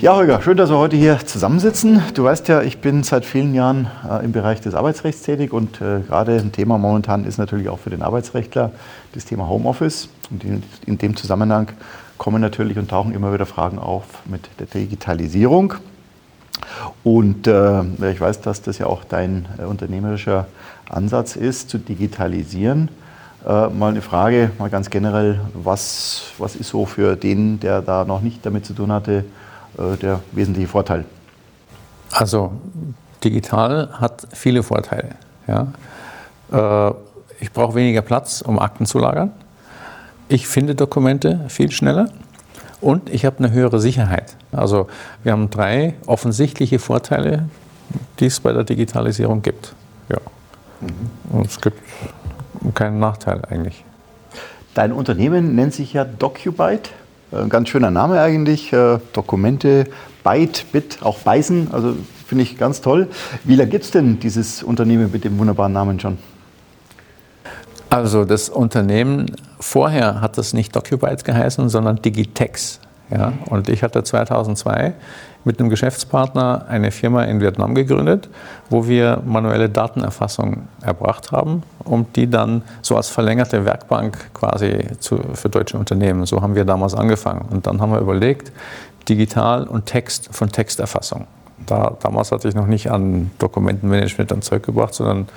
Ja, Holger, schön, dass wir heute hier zusammensitzen. Du weißt ja, ich bin seit vielen Jahren äh, im Bereich des Arbeitsrechts tätig und äh, gerade ein Thema momentan ist natürlich auch für den Arbeitsrechtler das Thema Homeoffice. Und in, in dem Zusammenhang kommen natürlich und tauchen immer wieder Fragen auf mit der Digitalisierung. Und äh, ich weiß, dass das ja auch dein äh, unternehmerischer Ansatz ist, zu digitalisieren. Äh, mal eine Frage, mal ganz generell, was, was ist so für den, der da noch nicht damit zu tun hatte, der wesentliche Vorteil? Also digital hat viele Vorteile. Ja. Äh, ich brauche weniger Platz, um Akten zu lagern. Ich finde Dokumente viel schneller und ich habe eine höhere Sicherheit. Also wir haben drei offensichtliche Vorteile, die es bei der Digitalisierung gibt. Ja. Mhm. Und es gibt keinen Nachteil eigentlich. Dein Unternehmen nennt sich ja DocuByte. Ein äh, ganz schöner Name eigentlich. Äh, Dokumente, Byte, Bit, auch Beißen. Also finde ich ganz toll. Wie lange gibt es denn dieses Unternehmen mit dem wunderbaren Namen schon? Also das Unternehmen vorher hat das nicht DocuByte geheißen, sondern Digitex. Ja? Und ich hatte 2002 mit einem Geschäftspartner eine Firma in Vietnam gegründet, wo wir manuelle Datenerfassung erbracht haben, um die dann so als verlängerte Werkbank quasi zu, für deutsche Unternehmen. So haben wir damals angefangen. Und dann haben wir überlegt, digital und Text von Texterfassung. Da, damals hatte ich noch nicht an Dokumentenmanagement dann zurückgebracht, sondern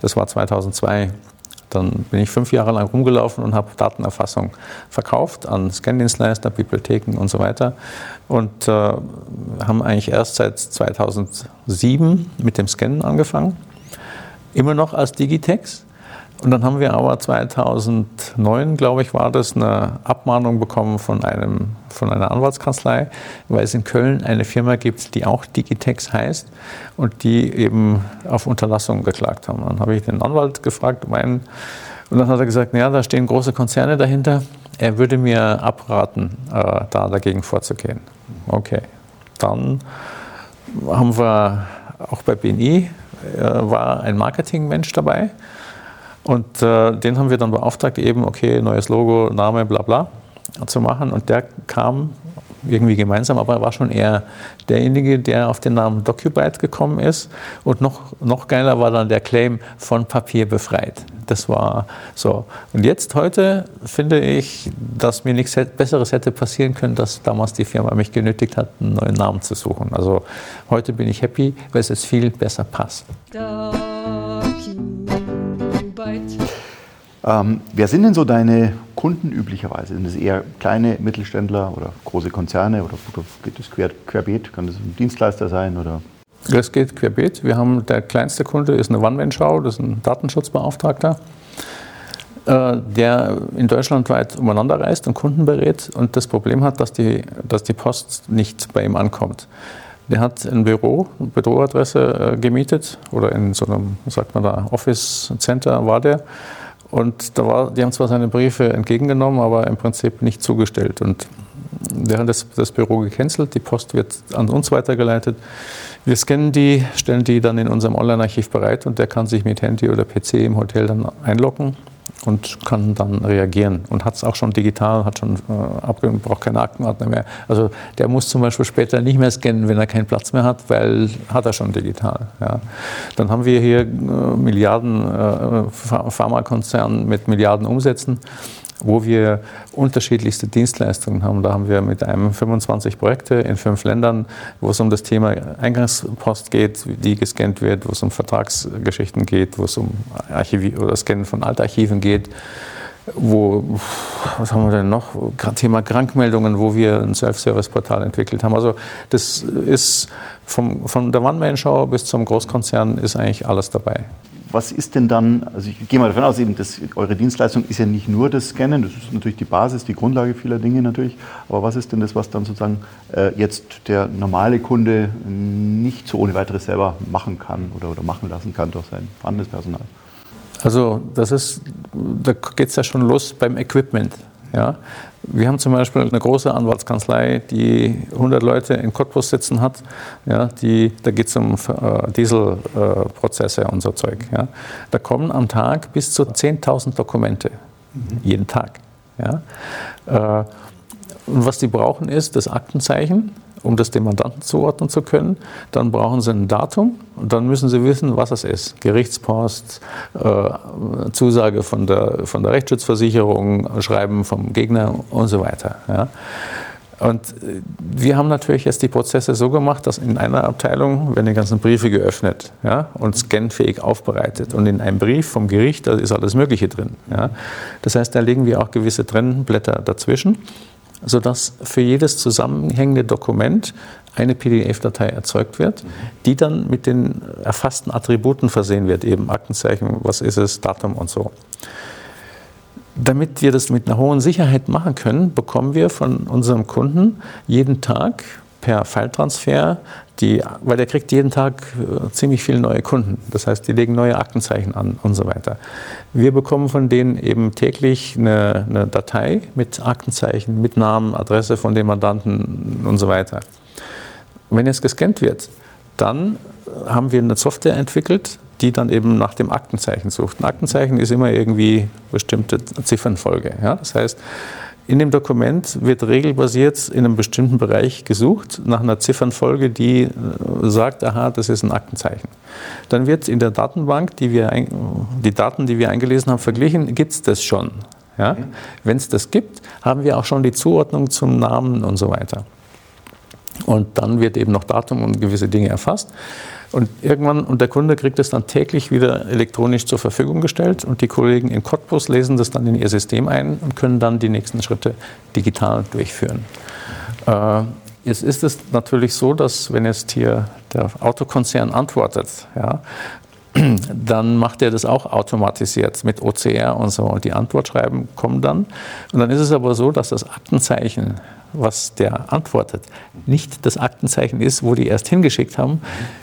das war 2002. Dann bin ich fünf Jahre lang rumgelaufen und habe Datenerfassung verkauft an Scan-Dienstleister, Bibliotheken und so weiter. Und äh, haben eigentlich erst seit 2007 mit dem Scannen angefangen. Immer noch als Digitex. Und dann haben wir aber 2009, glaube ich, war das, eine Abmahnung bekommen von, einem, von einer Anwaltskanzlei, weil es in Köln eine Firma gibt, die auch Digitex heißt und die eben auf Unterlassung geklagt haben. Dann habe ich den Anwalt gefragt, meinen, und dann hat er gesagt, ja, da stehen große Konzerne dahinter. Er würde mir abraten, äh, da dagegen vorzugehen. Okay, dann haben wir auch bei BNI äh, war ein Marketingmensch dabei und äh, den haben wir dann beauftragt, eben, okay, neues Logo, Name, bla bla zu machen. Und der kam irgendwie gemeinsam, aber er war schon eher derjenige, der auf den Namen DocuByte gekommen ist. Und noch, noch geiler war dann der Claim von Papier befreit. Das war so. Und jetzt heute finde ich, dass mir nichts Besseres hätte passieren können, dass damals die Firma mich genötigt hat, einen neuen Namen zu suchen. Also heute bin ich happy, weil es jetzt viel besser passt. Ähm, wer sind denn so deine Kunden üblicherweise? Sind es eher kleine Mittelständler oder große Konzerne oder geht es quer, querbeet? Kann das ein Dienstleister sein oder? Das geht querbeet. Wir haben der kleinste Kunde ist eine One-Man-Show, das ist ein Datenschutzbeauftragter, äh, der in Deutschland weit umeinander reist und Kunden berät und das Problem hat, dass die, dass die Post nicht bei ihm ankommt. Der hat ein Büro, eine Büroadresse äh, gemietet oder in so einem, sagt man da, Office Center war der und da war, die haben zwar seine Briefe entgegengenommen, aber im Prinzip nicht zugestellt. Und der hat das, das Büro gecancelt, die Post wird an uns weitergeleitet. Wir scannen die, stellen die dann in unserem Online-Archiv bereit und der kann sich mit Handy oder PC im Hotel dann einloggen und kann dann reagieren und hat es auch schon digital, hat schon äh, abgegeben, braucht keine Aktenordner mehr. Also der muss zum Beispiel später nicht mehr scannen, wenn er keinen Platz mehr hat, weil hat er schon digital. Ja. Dann haben wir hier äh, Milliarden äh, Pharmakonzern mit Milliarden Umsätzen wo wir unterschiedlichste Dienstleistungen haben. Da haben wir mit einem 25 Projekte in fünf Ländern, wo es um das Thema Eingangspost geht, die gescannt wird, wo es um Vertragsgeschichten geht, wo es um Archiv oder Scannen von Altarchiven geht wo, was haben wir denn noch? Thema Krankmeldungen, wo wir ein Self-Service-Portal entwickelt haben. Also das ist vom, von der One-Man-Show bis zum Großkonzern ist eigentlich alles dabei was ist denn dann, also ich gehe mal davon aus, eben, dass eure Dienstleistung ist ja nicht nur das Scannen, das ist natürlich die Basis, die Grundlage vieler Dinge natürlich, aber was ist denn das, was dann sozusagen äh, jetzt der normale Kunde nicht so ohne weiteres selber machen kann oder, oder machen lassen kann durch sein vorhandenes Personal? Also das ist, da geht es ja schon los beim Equipment. Ja? Wir haben zum Beispiel eine große Anwaltskanzlei, die 100 Leute in Cottbus sitzen hat. Ja, die, da geht es um äh, Dieselprozesse äh, und so Zeug. Ja. Da kommen am Tag bis zu 10.000 Dokumente. Mhm. Jeden Tag. Ja. Äh, Und was die brauchen ist das Aktenzeichen, um das dem Mandanten zuordnen zu können. Dann brauchen sie ein Datum und dann müssen sie wissen, was es ist. Gerichtspost, äh, Zusage von der, von der Rechtsschutzversicherung, Schreiben vom Gegner und so weiter. Ja. Und wir haben natürlich jetzt die Prozesse so gemacht, dass in einer Abteilung werden die ganzen Briefe geöffnet ja, und scannfähig aufbereitet. Und in einem Brief vom Gericht, da ist alles Mögliche drin. Ja. Das heißt, da legen wir auch gewisse Trennblätter dazwischen, sodass für jedes zusammenhängende Dokument eine PDF-Datei erzeugt wird, die dann mit den erfassten Attributen versehen wird, eben Aktenzeichen, was ist es, Datum und so. Damit wir das mit einer hohen Sicherheit machen können, bekommen wir von unserem Kunden jeden Tag per File-Transfer, weil der kriegt jeden Tag äh, ziemlich viele neue Kunden. Das heißt, die legen neue Aktenzeichen an und so weiter. Wir bekommen von denen eben täglich eine, eine Datei mit Aktenzeichen, mit Namen, Adresse von dem Mandanten und so weiter. wenn jetzt gescannt wird, dann haben wir eine Software entwickelt, die dann eben nach dem Aktenzeichen sucht. Ein Aktenzeichen ist immer irgendwie bestimmte Ziffernfolge. Ja? Das heißt, in dem Dokument wird regelbasiert in einem bestimmten Bereich gesucht nach einer Ziffernfolge, die äh, sagt, aha, das ist ein Aktenzeichen. Dann wird in der Datenbank, die, wir, die Daten, die wir eingelesen haben, verglichen, gibt es das schon. Ja? Wenn es das gibt, haben wir auch schon die Zuordnung zum Namen und so weiter. Und dann wird eben noch Datum und gewisse Dinge erfasst. Und irgendwann, und der Kunde kriegt es dann täglich wieder elektronisch zur Verfügung gestellt und die Kollegen in Cottbus lesen das dann in ihr System ein und können dann die nächsten Schritte digital durchführen. Äh, jetzt ist es natürlich so, dass wenn jetzt hier der Autokonzern antwortet, ja, dann macht er das auch automatisiert mit OCR und so. Und die Antwortschreiben kommen dann. Und dann ist es aber so, dass das Aktenzeichen was der antwortet, nicht das Aktenzeichen ist, wo die erst hingeschickt haben,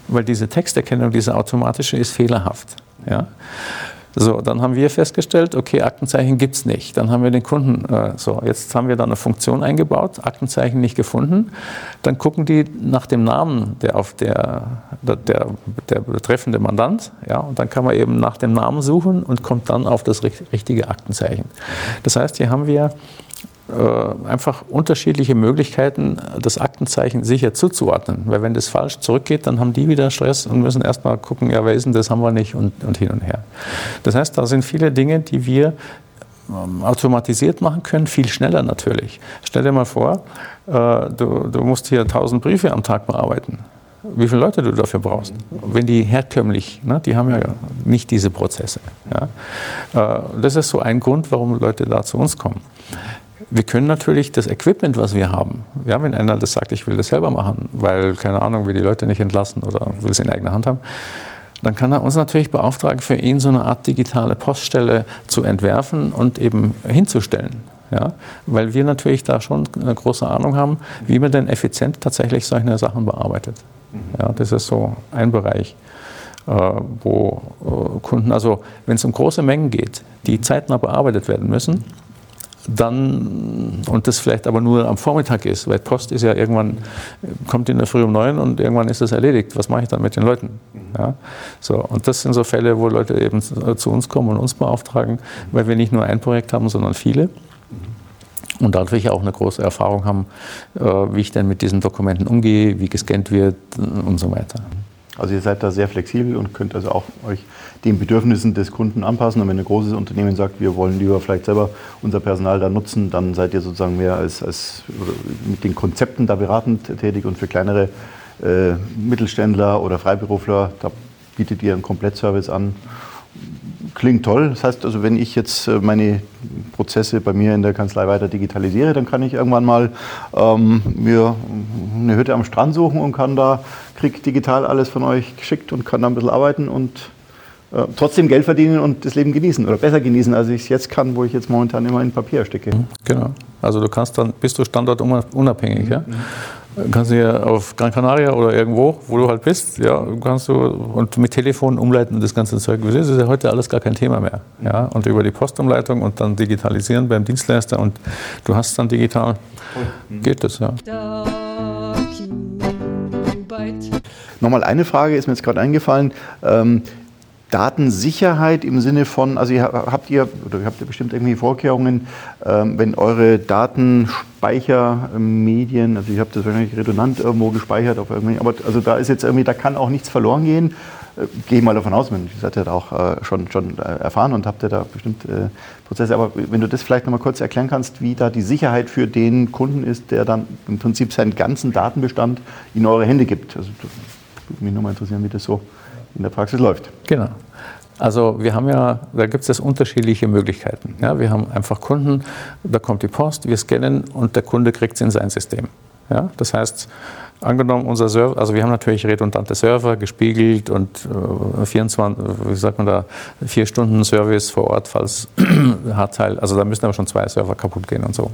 weil diese Texterkennung, diese automatische, ist fehlerhaft. Ja? So, dann haben wir festgestellt, okay, Aktenzeichen gibt es nicht. Dann haben wir den Kunden, äh, so, jetzt haben wir da eine Funktion eingebaut, Aktenzeichen nicht gefunden. Dann gucken die nach dem Namen der auf der, der, der betreffende Mandant, ja, und dann kann man eben nach dem Namen suchen und kommt dann auf das richtige Aktenzeichen. Das heißt, hier haben wir äh, einfach unterschiedliche Möglichkeiten, das Aktenzeichen sicher zuzuordnen. Weil wenn das falsch zurückgeht, dann haben die wieder Stress und müssen erstmal gucken, ja, wer ist denn das, haben wir nicht und, und hin und her. Das heißt, da sind viele Dinge, die wir ähm, automatisiert machen können, viel schneller natürlich. Stell dir mal vor, äh, du, du musst hier 1000 Briefe am Tag bearbeiten wie viele Leute du dafür brauchst. Wenn die herkömmlich, ne, die haben ja nicht diese Prozesse. Ja. Äh, das ist so ein Grund, warum Leute da zu uns kommen. Wir können natürlich das Equipment, was wir haben, ja, wenn einer das sagt, ich will das selber machen, weil, keine Ahnung, wir die Leute nicht entlassen oder will es in eigener Hand haben, dann kann er uns natürlich beauftragen, für ihn so eine Art digitale Poststelle zu entwerfen und eben hinzustellen. Ja, weil wir natürlich da schon eine große Ahnung haben, wie man denn effizient tatsächlich solche Sachen bearbeitet. Ja, das ist so ein Bereich, äh, wo äh, Kunden, also wenn es um große Mengen geht, die zeitnah bearbeitet werden müssen, dann, und das vielleicht aber nur am Vormittag ist, weil Post ist ja irgendwann, kommt in der Früh um neun und irgendwann ist das erledigt. Was mache ich dann mit den Leuten? Ja? So, und das sind so Fälle, wo Leute eben zu uns kommen und uns beauftragen, weil wir nicht nur ein Projekt haben, sondern viele. Und dadurch auch eine große Erfahrung haben, äh, wie ich denn mit diesen Dokumenten umgehe, wie gescannt wird und so weiter. Also ihr seid da sehr flexibel und könnt also auch euch den Bedürfnissen des Kunden anpassen. Und wenn ein großes Unternehmen sagt, wir wollen lieber vielleicht selber unser Personal da nutzen, dann seid ihr sozusagen mehr als, als mit den Konzepten da beratend tätig und für kleinere äh, Mittelständler oder Freiberufler, da bietet ihr einen Komplettservice an. Klingt toll. Das heißt also, wenn ich jetzt äh, meine Prozesse bei mir in der Kanzlei weiter digitalisiere, dann kann ich irgendwann mal ähm, mir eine Hütte am Strand suchen und kann da, krieg digital alles von euch geschickt und kann da ein bisschen arbeiten und äh, trotzdem Geld verdienen und das Leben genießen oder besser genießen, als ich es jetzt kann, wo ich jetzt momentan immer in Papier stecke. Mhm, genau. Also du kannst dann, bist du standortunabhängig, mhm. ja? Kannst du ja auf Gran Canaria oder irgendwo, wo du halt bist, ja, kannst du und mit Telefon umleiten und das ganze Zeug. Das ist ja heute alles gar kein Thema mehr. Ja? Und über die Postumleitung und dann digitalisieren beim Dienstleister und du hast dann digital, geht das, ja. Nochmal eine Frage ist mir jetzt gerade eingefallen. Ähm, Datensicherheit im Sinne von, also ihr, habt ihr oder habt ihr bestimmt irgendwie Vorkehrungen, ähm, wenn eure Datenspeichermedien, also ihr habt das wahrscheinlich redundant irgendwo gespeichert auf irgendwie, aber also da ist jetzt irgendwie, da kann auch nichts verloren gehen. Äh, Gehe ich mal davon aus, ihr seid ja auch äh, schon, schon äh, erfahren und habt ja da bestimmt äh, Prozesse. Aber wenn du das vielleicht noch mal kurz erklären kannst, wie da die Sicherheit für den Kunden ist, der dann im Prinzip seinen ganzen Datenbestand in eure Hände gibt. Also würde mich nochmal interessieren, wie das so in der Praxis läuft. Genau. Also wir haben ja, da gibt es unterschiedliche Möglichkeiten. Ja, wir haben einfach Kunden, da kommt die Post, wir scannen und der Kunde kriegt es in sein System. Ja, das heißt, angenommen unser Server, also wir haben natürlich redundante Server gespiegelt und äh, 24, wie sagt man da, vier Stunden Service vor Ort, falls Hardteil, also da müssen aber schon zwei Server kaputt gehen und so.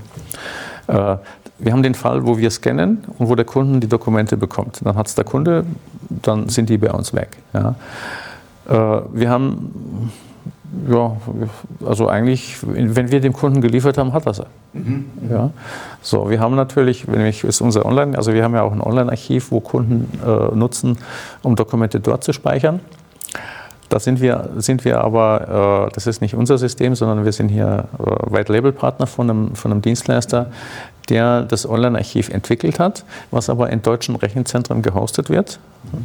Äh, wir haben den Fall, wo wir scannen und wo der Kunde die Dokumente bekommt. Dann hat es der Kunde, dann sind die bei uns weg. Ja. Äh, wir haben, ja, also eigentlich, wenn wir dem Kunden geliefert haben, hat er sie. Mhm. Ja. So, wir haben natürlich, wenn ich ist unser Online, also wir haben ja auch ein Online-Archiv, wo Kunden äh, nutzen, um Dokumente dort zu speichern. Da sind wir, sind wir aber, äh, das ist nicht unser System, sondern wir sind hier äh, White-Label-Partner von einem, von einem Dienstleister, der das Online-Archiv entwickelt hat, was aber in deutschen Rechenzentren gehostet wird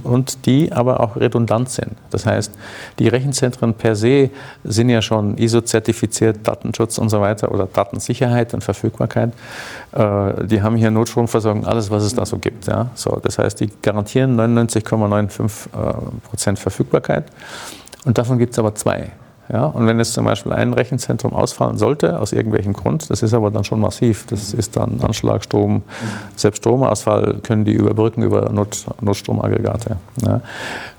und die aber auch redundant sind. Das heißt, die Rechenzentren per se sind ja schon ISO-zertifiziert, Datenschutz und so weiter oder Datensicherheit und Verfügbarkeit. Äh, die haben hier Notstromversorgung, alles, was es da so gibt. Das heißt, die garantieren 99,95 äh, Prozent Verfügbarkeit. Und davon gibt es aber zwei. Ja, und wenn jetzt zum Beispiel ein Rechenzentrum ausfallen sollte, aus irgendwelchem Grund, das ist aber dann schon massiv, das ist dann Anschlagstrom, selbst Stromausfall können die überbrücken über Not, Notstromaggregate. Ja,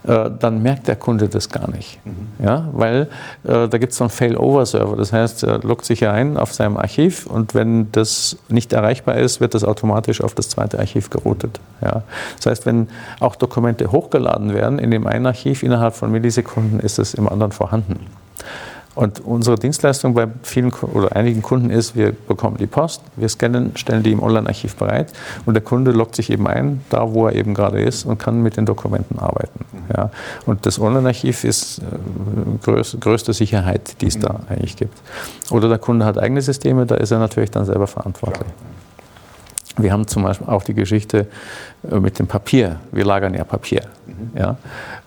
äh, dann merkt der Kunde das gar nicht. Ja, weil äh, da gibt es so einen Failover-Server, das heißt, er loggt sich ein auf seinem Archiv und wenn das nicht erreichbar ist, wird das automatisch auf das zweite Archiv geroutet. Ja. Das heißt, wenn auch Dokumente hochgeladen werden in dem einen Archiv, innerhalb von Millisekunden ist es im anderen vorhanden. Und unsere Dienstleistung bei vielen oder einigen Kunden ist, wir bekommen die Post, wir scannen, stellen die im Online-Archiv bereit und der Kunde loggt sich eben ein, da wo er eben gerade ist und kann mit den Dokumenten arbeiten. Ja. Und das Online-Archiv ist äh, größ, größte Sicherheit, die es da eigentlich gibt. Oder der Kunde hat eigene Systeme, da ist er natürlich dann selber verantwortlich. Wir haben zum Beispiel auch die Geschichte äh, mit dem Papier. Wir lagern ja Papier. Mhm. Ja?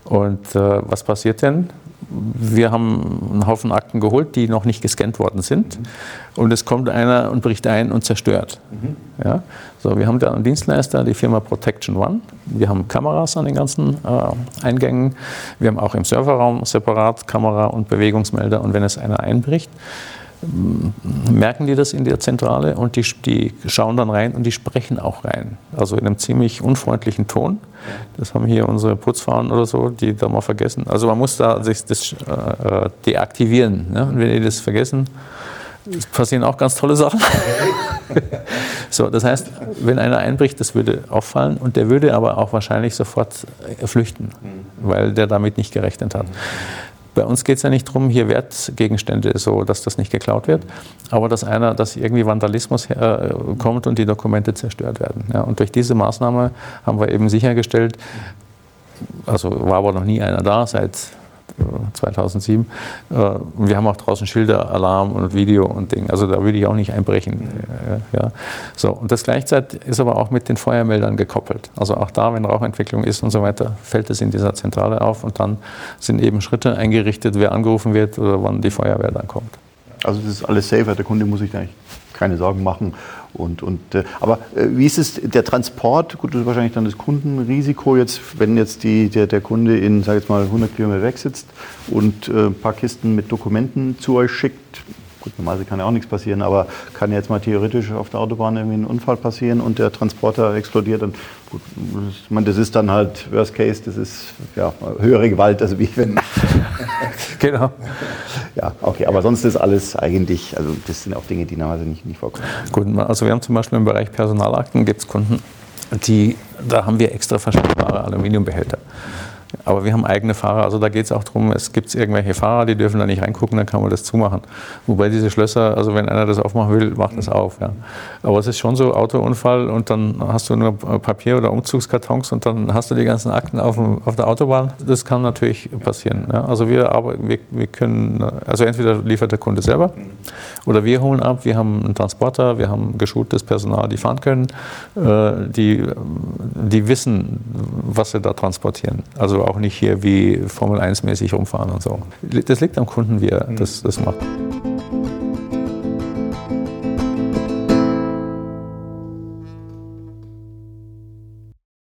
Und äh, was passiert denn? Wir haben einen Haufen Akten geholt, die noch nicht gescannt worden sind. Mhm. Und es kommt einer und bricht ein und zerstört. Mhm. Ja? So, wir haben da einen Dienstleister, die Firma Protection One. Wir haben Kameras an den ganzen äh, Eingängen. Wir haben auch im Serverraum separat Kamera und Bewegungsmelder. Und wenn es einer einbricht, merken die das in der Zentrale und die, die, schauen dann rein und die sprechen auch rein. Also in einem ziemlich unfreundlichen Ton. Das haben hier unsere Putzfrauen oder so, die da mal vergessen. Also man muss da sich das äh, deaktivieren. Ne? Und wenn die das vergessen, passieren auch ganz tolle Sachen. so, das heißt, wenn einer einbricht, das würde auffallen und der würde aber auch wahrscheinlich sofort flüchten, weil der damit nicht gerechnet hat. Bei uns geht es ja nicht darum, hier Wertgegenstände so, dass das nicht geklaut wird, aber dass einer, dass irgendwie Vandalismus äh, kommt und die Dokumente zerstört werden. Ja. Und durch diese Maßnahme haben wir eben sichergestellt, also war aber noch nie einer da seit 2007. Äh, und wir haben auch draußen Schilder, Alarm und Video und Ding. Also da würde ich auch nicht einbrechen. Äh, ja. So, und das gleichzeitig ist aber auch mit den Feuermeldern gekoppelt. Also auch da, wenn Rauchentwicklung ist und so weiter, fällt es in dieser Zentrale auf und dann sind eben Schritte eingerichtet, wer angerufen wird oder wann die Feuerwehr dann kommt. Also das ist alles safer, der Kunde muss sich da eigentlich keine Sorgen machen. Und, und, äh, aber äh, wie ist es, der Transport, gut, das ist wahrscheinlich dann das Kundenrisiko jetzt, wenn jetzt die, der, der Kunde in, sag jetzt mal, 100 Kilometer weg sitzt und äh, ein paar Kisten mit Dokumenten zu euch schickt, Gut, normalerweise kann ja auch nichts passieren, aber kann jetzt mal theoretisch auf der Autobahn irgendwie ein Unfall passieren und der Transporter explodiert. Und gut, ich meine, das ist dann halt Worst Case, das ist ja, höhere Gewalt, also wie wenn. genau. Ja, okay, aber sonst ist alles eigentlich, also das sind auch Dinge, die normalerweise nicht, nicht vorkommen. Gut, also wir haben zum Beispiel im Bereich Personalakten gibt es Kunden, die, da haben wir extra verschwendbare Aluminiumbehälter. Aber wir haben eigene Fahrer, also da geht es auch darum, es gibt irgendwelche Fahrer, die dürfen da nicht reingucken, dann kann man das zumachen. Wobei diese Schlösser, also wenn einer das aufmachen will, macht das auf. Ja. Aber es ist schon so, Autounfall und dann hast du nur Papier- oder Umzugskartons und dann hast du die ganzen Akten auf, auf der Autobahn. Das kann natürlich passieren. Ja. Also wir, wir, wir können, also entweder liefert der Kunde selber oder wir holen ab, wir haben einen Transporter, wir haben geschultes Personal, die fahren können, äh, die, die wissen, was sie da transportieren. Also auch nicht hier wie Formel 1-mäßig rumfahren und so. Das liegt am Kunden, wie er das, das macht.